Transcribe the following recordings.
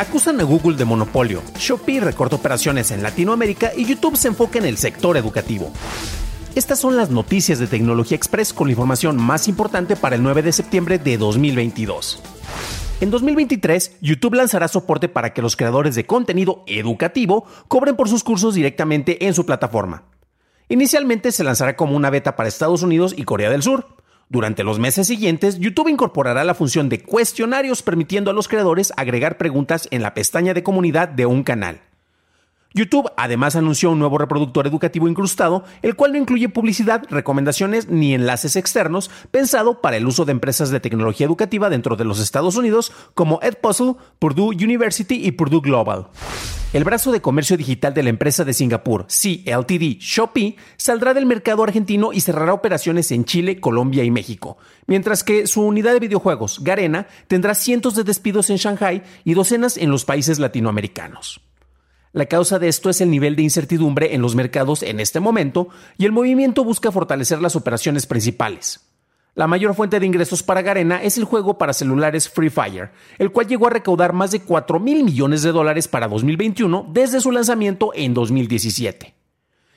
Acusan a Google de monopolio, Shopee recorta operaciones en Latinoamérica y YouTube se enfoca en el sector educativo. Estas son las noticias de Tecnología Express con la información más importante para el 9 de septiembre de 2022. En 2023, YouTube lanzará soporte para que los creadores de contenido educativo cobren por sus cursos directamente en su plataforma. Inicialmente se lanzará como una beta para Estados Unidos y Corea del Sur. Durante los meses siguientes, YouTube incorporará la función de cuestionarios permitiendo a los creadores agregar preguntas en la pestaña de comunidad de un canal. YouTube además anunció un nuevo reproductor educativo incrustado, el cual no incluye publicidad, recomendaciones ni enlaces externos, pensado para el uso de empresas de tecnología educativa dentro de los Estados Unidos como Edpuzzle, Purdue University y Purdue Global. El brazo de comercio digital de la empresa de Singapur, CLTD Shopee, saldrá del mercado argentino y cerrará operaciones en Chile, Colombia y México, mientras que su unidad de videojuegos, Garena, tendrá cientos de despidos en Shanghai y docenas en los países latinoamericanos. La causa de esto es el nivel de incertidumbre en los mercados en este momento y el movimiento busca fortalecer las operaciones principales. La mayor fuente de ingresos para Garena es el juego para celulares Free Fire, el cual llegó a recaudar más de 4 mil millones de dólares para 2021 desde su lanzamiento en 2017.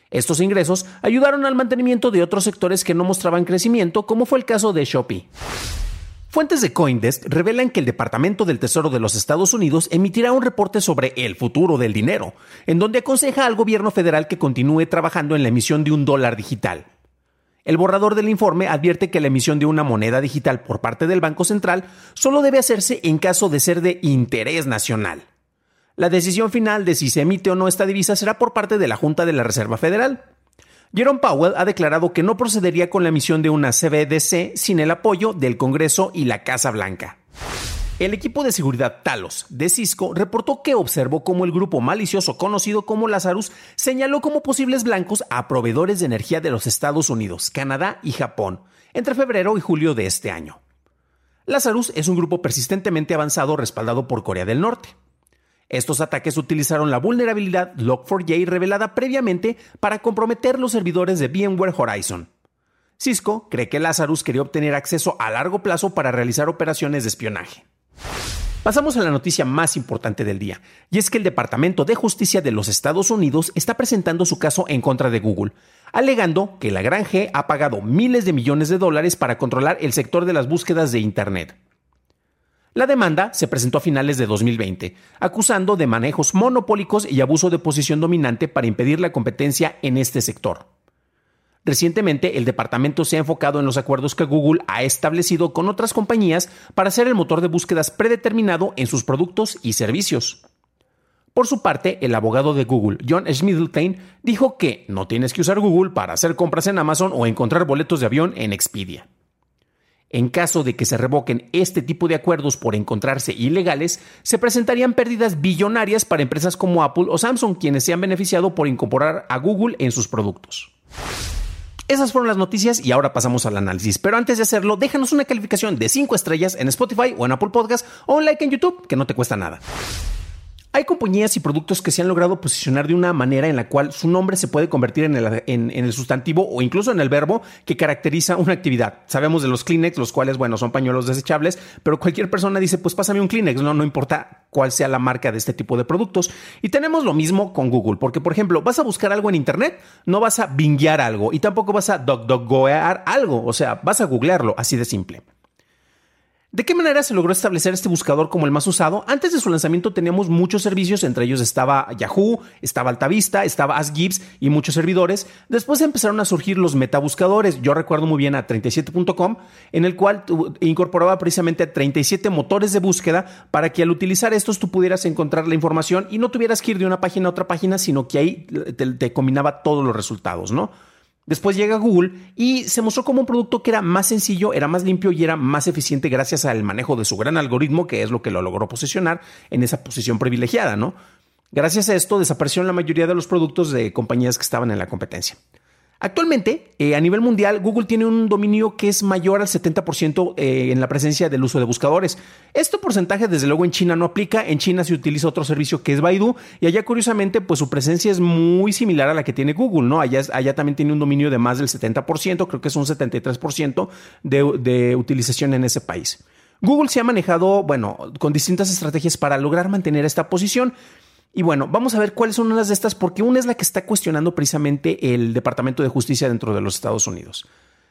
Estos ingresos ayudaron al mantenimiento de otros sectores que no mostraban crecimiento, como fue el caso de Shopee. Fuentes de Coindesk revelan que el Departamento del Tesoro de los Estados Unidos emitirá un reporte sobre el futuro del dinero, en donde aconseja al gobierno federal que continúe trabajando en la emisión de un dólar digital. El borrador del informe advierte que la emisión de una moneda digital por parte del Banco Central solo debe hacerse en caso de ser de interés nacional. La decisión final de si se emite o no esta divisa será por parte de la Junta de la Reserva Federal. Jerome Powell ha declarado que no procedería con la emisión de una CBDC sin el apoyo del Congreso y la Casa Blanca. El equipo de seguridad Talos de Cisco reportó que observó cómo el grupo malicioso conocido como Lazarus señaló como posibles blancos a proveedores de energía de los Estados Unidos, Canadá y Japón entre febrero y julio de este año. Lazarus es un grupo persistentemente avanzado respaldado por Corea del Norte. Estos ataques utilizaron la vulnerabilidad Log4j revelada previamente para comprometer los servidores de VMware Horizon. Cisco cree que Lazarus quería obtener acceso a largo plazo para realizar operaciones de espionaje. Pasamos a la noticia más importante del día, y es que el Departamento de Justicia de los Estados Unidos está presentando su caso en contra de Google, alegando que la Gran G ha pagado miles de millones de dólares para controlar el sector de las búsquedas de Internet. La demanda se presentó a finales de 2020, acusando de manejos monopólicos y abuso de posición dominante para impedir la competencia en este sector. Recientemente, el departamento se ha enfocado en los acuerdos que Google ha establecido con otras compañías para ser el motor de búsquedas predeterminado en sus productos y servicios. Por su parte, el abogado de Google, John Schmidelstein, dijo que no tienes que usar Google para hacer compras en Amazon o encontrar boletos de avión en Expedia. En caso de que se revoquen este tipo de acuerdos por encontrarse ilegales, se presentarían pérdidas billonarias para empresas como Apple o Samsung, quienes se han beneficiado por incorporar a Google en sus productos. Esas fueron las noticias y ahora pasamos al análisis. Pero antes de hacerlo, déjanos una calificación de 5 estrellas en Spotify o en Apple Podcast o un like en YouTube, que no te cuesta nada. Hay compañías y productos que se han logrado posicionar de una manera en la cual su nombre se puede convertir en el, sustantivo o incluso en el verbo que caracteriza una actividad. Sabemos de los Kleenex, los cuales, bueno, son pañuelos desechables, pero cualquier persona dice, pues pásame un Kleenex, no, no importa cuál sea la marca de este tipo de productos. Y tenemos lo mismo con Google, porque, por ejemplo, vas a buscar algo en Internet, no vas a binguear algo y tampoco vas a dog algo, o sea, vas a googlearlo, así de simple. ¿De qué manera se logró establecer este buscador como el más usado? Antes de su lanzamiento teníamos muchos servicios, entre ellos estaba Yahoo, estaba Altavista, estaba AskGibbs y muchos servidores. Después empezaron a surgir los metabuscadores. Yo recuerdo muy bien a 37.com, en el cual incorporaba precisamente 37 motores de búsqueda para que al utilizar estos tú pudieras encontrar la información y no tuvieras que ir de una página a otra página, sino que ahí te, te combinaba todos los resultados, ¿no? Después llega Google y se mostró como un producto que era más sencillo, era más limpio y era más eficiente gracias al manejo de su gran algoritmo, que es lo que lo logró posicionar en esa posición privilegiada, ¿no? Gracias a esto desaparecieron la mayoría de los productos de compañías que estaban en la competencia. Actualmente, eh, a nivel mundial, Google tiene un dominio que es mayor al 70% eh, en la presencia del uso de buscadores. Este porcentaje, desde luego, en China no aplica. En China se utiliza otro servicio que es Baidu y allá, curiosamente, pues su presencia es muy similar a la que tiene Google, ¿no? Allá, allá también tiene un dominio de más del 70%, creo que es un 73% de, de utilización en ese país. Google se ha manejado, bueno, con distintas estrategias para lograr mantener esta posición. Y bueno, vamos a ver cuáles son unas de estas, porque una es la que está cuestionando precisamente el Departamento de Justicia dentro de los Estados Unidos.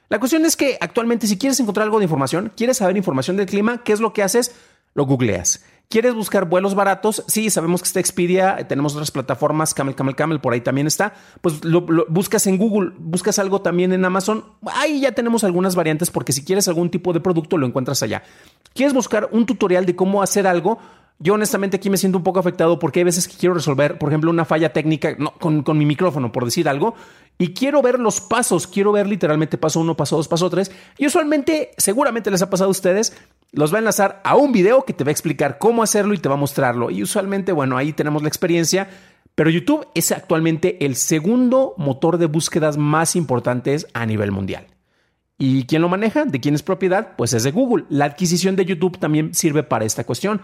La cuestión es que actualmente si quieres encontrar algo de información, quieres saber información del clima, ¿qué es lo que haces? Lo googleas. ¿Quieres buscar vuelos baratos? Sí, sabemos que está Expedia, tenemos otras plataformas, Camel, Camel, Camel, por ahí también está. Pues lo, buscas en Google, buscas algo también en Amazon. Ahí ya tenemos algunas variantes porque si quieres algún tipo de producto lo encuentras allá. ¿Quieres buscar un tutorial de cómo hacer algo? Yo honestamente aquí me siento un poco afectado porque hay veces que quiero resolver, por ejemplo, una falla técnica con, mi micrófono, por decir algo, y quiero ver los pasos, quiero ver literalmente paso uno, paso dos, paso tres. Y usualmente, seguramente les ha pasado a ustedes, los va a enlazar a un video que te va a explicar cómo hacerlo y te va a mostrarlo. Y usualmente, bueno, ahí tenemos la experiencia. Pero YouTube es actualmente el segundo motor de búsquedas más importantes a nivel mundial. ¿Y quién lo maneja? ¿De quién es propiedad? Pues es de Google. La adquisición de YouTube también sirve para esta cuestión.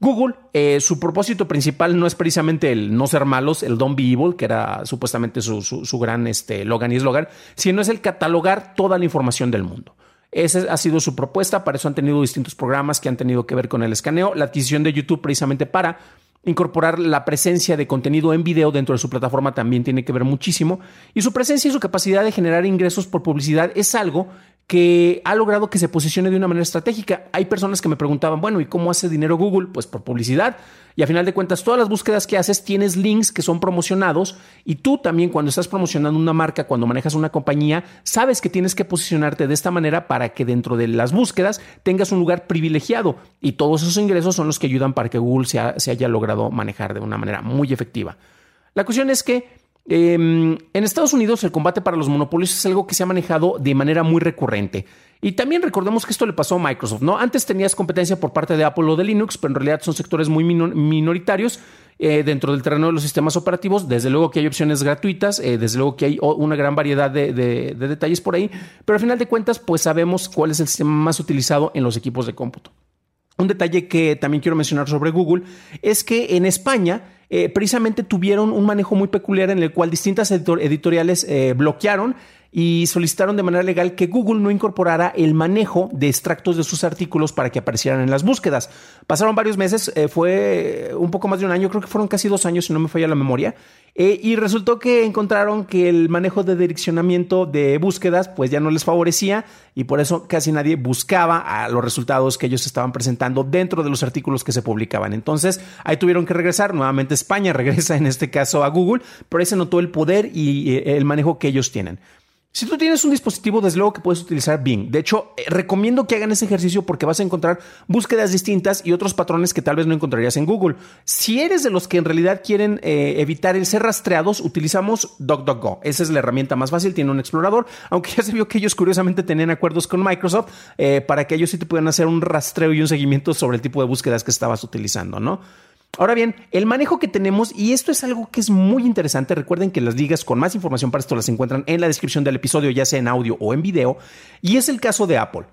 Google, eh, su propósito principal no es precisamente el no ser malos, el don't be evil, que era supuestamente su, gran este, logan y eslogan, sino es el catalogar toda la información del mundo. Esa ha sido su propuesta, para eso han tenido distintos programas que han tenido que ver con el escaneo, la adquisición de YouTube precisamente para incorporar la presencia de contenido en video dentro de su plataforma también tiene que ver muchísimo y su presencia y su capacidad de generar ingresos por publicidad es algo que ha logrado que se posicione de una manera estratégica. Hay personas que me preguntaban, bueno, ¿y cómo hace dinero Google? Pues por publicidad. Y a final de cuentas, todas las búsquedas que haces tienes links que son promocionados y tú también cuando estás promocionando una marca, cuando manejas una compañía, sabes que tienes que posicionarte de esta manera para que dentro de las búsquedas tengas un lugar privilegiado y todos esos ingresos son los que ayudan para que Google se, se haya logrado manejar de una manera muy efectiva. La cuestión es que Em, en Estados Unidos el combate para los monopolios es algo que se ha manejado de manera muy recurrente. Y también recordemos que esto le pasó a Microsoft, ¿no? Antes tenías competencia por parte de Apple o de Linux, pero en realidad son sectores muy minoritarios eh, dentro del terreno de los sistemas operativos. Desde luego que hay opciones gratuitas, eh, desde luego que hay una gran variedad de, de, detalles por ahí, pero al final de cuentas, pues sabemos cuál es el sistema más utilizado en los equipos de cómputo. Un detalle que también quiero mencionar sobre Google es que en España eh, precisamente tuvieron un manejo muy peculiar en el cual distintas editoriales eh, bloquearon y solicitaron de manera legal que Google no incorporara el manejo de extractos de sus artículos para que aparecieran en las búsquedas. Pasaron varios meses, eh, fue un poco más de un año, creo que fueron casi dos años si no me falla la memoria, eh, y resultó que encontraron que el manejo de direccionamiento de búsquedas pues ya no les favorecía y por eso casi nadie buscaba a los resultados que ellos estaban presentando dentro de los artículos que se publicaban. Entonces ahí tuvieron que regresar, nuevamente España regresa en este caso a Google, pero ahí se notó el poder y eh, el manejo que ellos tienen. Si tú tienes un dispositivo, desde luego que puedes utilizar Bing. De hecho, eh, recomiendo que hagan ese ejercicio porque vas a encontrar búsquedas distintas y otros patrones que tal vez no encontrarías en Google. Si eres de los que en realidad quieren eh, evitar el ser rastreados, utilizamos DuckDuckGo. Esa es la herramienta más fácil, tiene un explorador, aunque ya se vio que ellos curiosamente tenían acuerdos con Microsoft eh, para que ellos sí te pudieran hacer un rastreo y un seguimiento sobre el tipo de búsquedas que estabas utilizando, ¿no? Ahora bien, el manejo que tenemos, y esto es algo que es muy interesante, recuerden que las ligas con más información para esto las encuentran en la descripción del episodio, ya sea en audio o en video, y es el caso de Apple.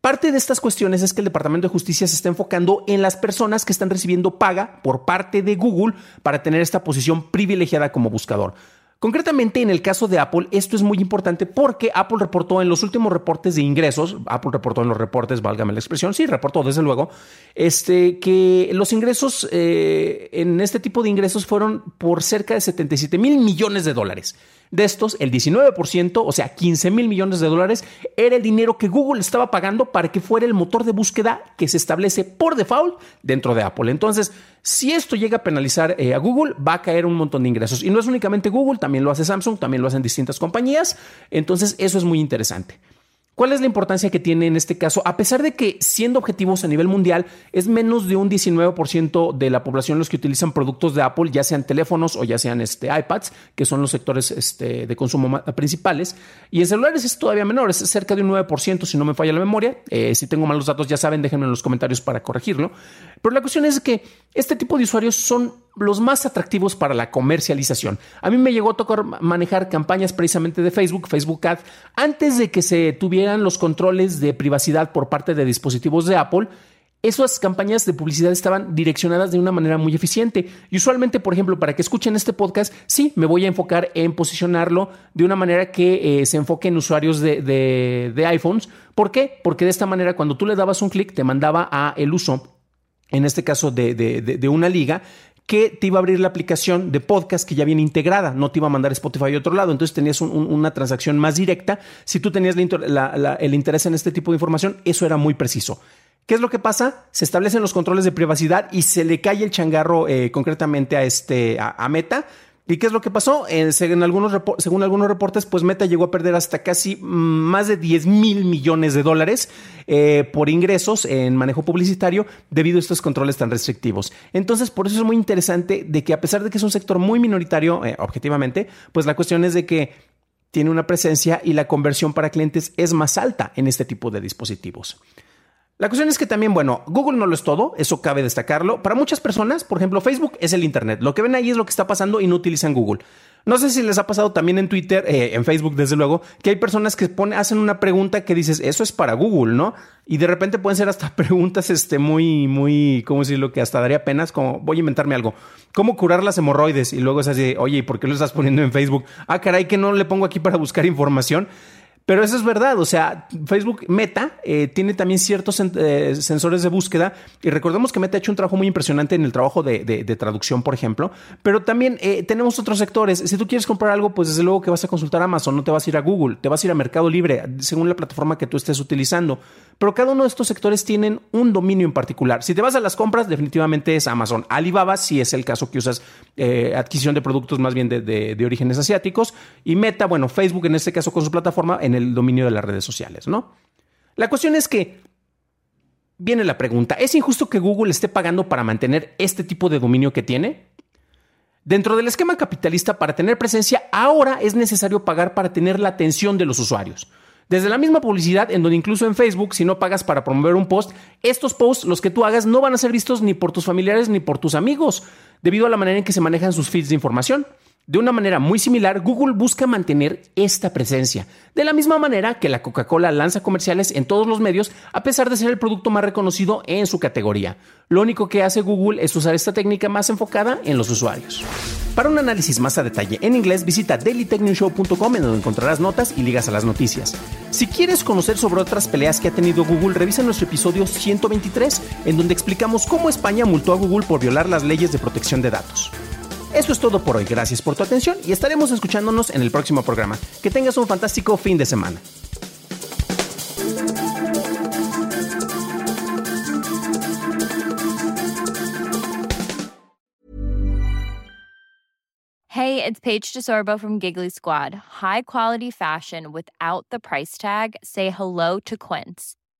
Parte de estas cuestiones es que el Departamento de Justicia se está enfocando en las personas que están recibiendo paga por parte de Google para tener esta posición privilegiada como buscador. Concretamente, en el caso de Apple, esto es muy importante porque Apple reportó en los últimos reportes de ingresos, Apple reportó en los reportes, válgame la expresión, sí, reportó desde luego, este, que los ingresos eh, en este tipo de ingresos fueron por cerca de 77 mil millones de dólares. De estos, el 19%, o sea, 15 mil millones de dólares, era el dinero que Google estaba pagando para que fuera el motor de búsqueda que se establece por default dentro de Apple. Entonces, si esto llega a penalizar eh, a Google, va a caer un montón de ingresos. Y no es únicamente Google, también lo hace Samsung, también lo hacen distintas compañías. Entonces, eso es muy interesante. ¿Cuál es la importancia que tiene en este caso? A pesar de que siendo objetivos a nivel mundial es menos de un 19% de la población los que utilizan productos de Apple, ya sean teléfonos o ya sean este, iPads, que son los sectores este, de consumo principales, y en celulares es todavía menor, es cerca de un 9% si no me falla la memoria. Eh, si tengo malos datos ya saben, déjenme en los comentarios para corregirlo. Pero la cuestión es que este tipo de usuarios son los más atractivos para la comercialización. A mí me llegó a tocar manejar campañas precisamente de Facebook, Facebook Ad, antes de que se tuvieran los controles de privacidad por parte de dispositivos de Apple. Esas campañas de publicidad estaban direccionadas de una manera muy eficiente. Y usualmente, por ejemplo, para que escuchen este podcast, sí, me voy a enfocar en posicionarlo de una manera que eh, se enfoque en usuarios de, iPhones. ¿Por qué? Porque de esta manera, cuando tú le dabas un clic, te mandaba a el uso en este caso de, de, una liga, que te iba a abrir la aplicación de podcast que ya viene integrada, no te iba a mandar Spotify a otro lado, entonces tenías una transacción más directa. Si tú tenías el interés en este tipo de información, eso era muy preciso. ¿Qué es lo que pasa? Se establecen los controles de privacidad y se le cae el changarro eh, concretamente a, este, a Meta ¿Y qué es lo que pasó? según, algunos según algunos reportes, pues Meta llegó a perder hasta casi mm, más de 10 mil millones de dólares eh, por ingresos en manejo publicitario debido a estos controles tan restrictivos. Entonces, por eso es muy interesante de que a pesar de que es un sector muy minoritario, eh, objetivamente, pues la cuestión es de que tiene una presencia y la conversión para clientes es más alta en este tipo de dispositivos. La cuestión es que también, bueno, Google no lo es todo, eso cabe destacarlo. Para muchas personas, por ejemplo, Facebook es el Internet. Lo que ven ahí es lo que está pasando y no utilizan Google. No sé si les ha pasado también en Twitter, eh, en Facebook, desde luego, que hay personas que hacen una pregunta que dices, eso es para Google, ¿no? Y de repente pueden ser hasta preguntas este, muy, muy, ¿cómo decirlo? Que hasta daría penas, como voy a inventarme algo. ¿Cómo curar las hemorroides? Y luego es así, oye, ¿y por qué lo estás poniendo en Facebook? Ah, caray, que no le pongo aquí para buscar información. Pero eso es verdad, o sea, Facebook Meta eh, tiene también ciertos eh, sensores de búsqueda y recordemos que Meta ha hecho un trabajo muy impresionante en el trabajo de, traducción, por ejemplo, pero también eh, tenemos otros sectores. Si tú quieres comprar algo, pues desde luego que vas a consultar Amazon, no te vas a ir a Google, te vas a ir a Mercado Libre, según la plataforma que tú estés utilizando. Pero cada uno de estos sectores tienen un dominio en particular. Si te vas a las compras, definitivamente es Amazon. Alibaba, si es el caso que usas adquisición de productos más bien de, de orígenes asiáticos. Y Meta, bueno, Facebook en este caso con su plataforma, en el dominio de las redes sociales, ¿no? La cuestión es que viene la pregunta, ¿es injusto que Google esté pagando para mantener este tipo de dominio que tiene? Dentro del esquema capitalista, para tener presencia, ahora es necesario pagar para tener la atención de los usuarios. Desde la misma publicidad, en donde incluso en Facebook, si no pagas para promover un post, estos posts, los que tú hagas, no van a ser vistos ni por tus familiares ni por tus amigos, debido a la manera en que se manejan sus feeds de información. De una manera muy similar, Google busca mantener esta presencia, de la misma manera que la Coca-Cola lanza comerciales en todos los medios a pesar de ser el producto más reconocido en su categoría. Lo único que hace Google es usar esta técnica más enfocada en los usuarios. Para un análisis más a detalle en inglés, visita dailytechnewshow.com en donde encontrarás notas y ligas a las noticias. Si quieres conocer sobre otras peleas que ha tenido Google, revisa nuestro episodio 123, en donde explicamos cómo España multó a Google por violar las leyes de protección de datos. Eso es todo por hoy. Gracias por tu atención y estaremos escuchándonos en el próximo programa. Que tengas un fantástico fin de semana. Hey, it's Paige DeSorbo from Giggly Squad. High quality fashion without the price tag. Say hello to Quince.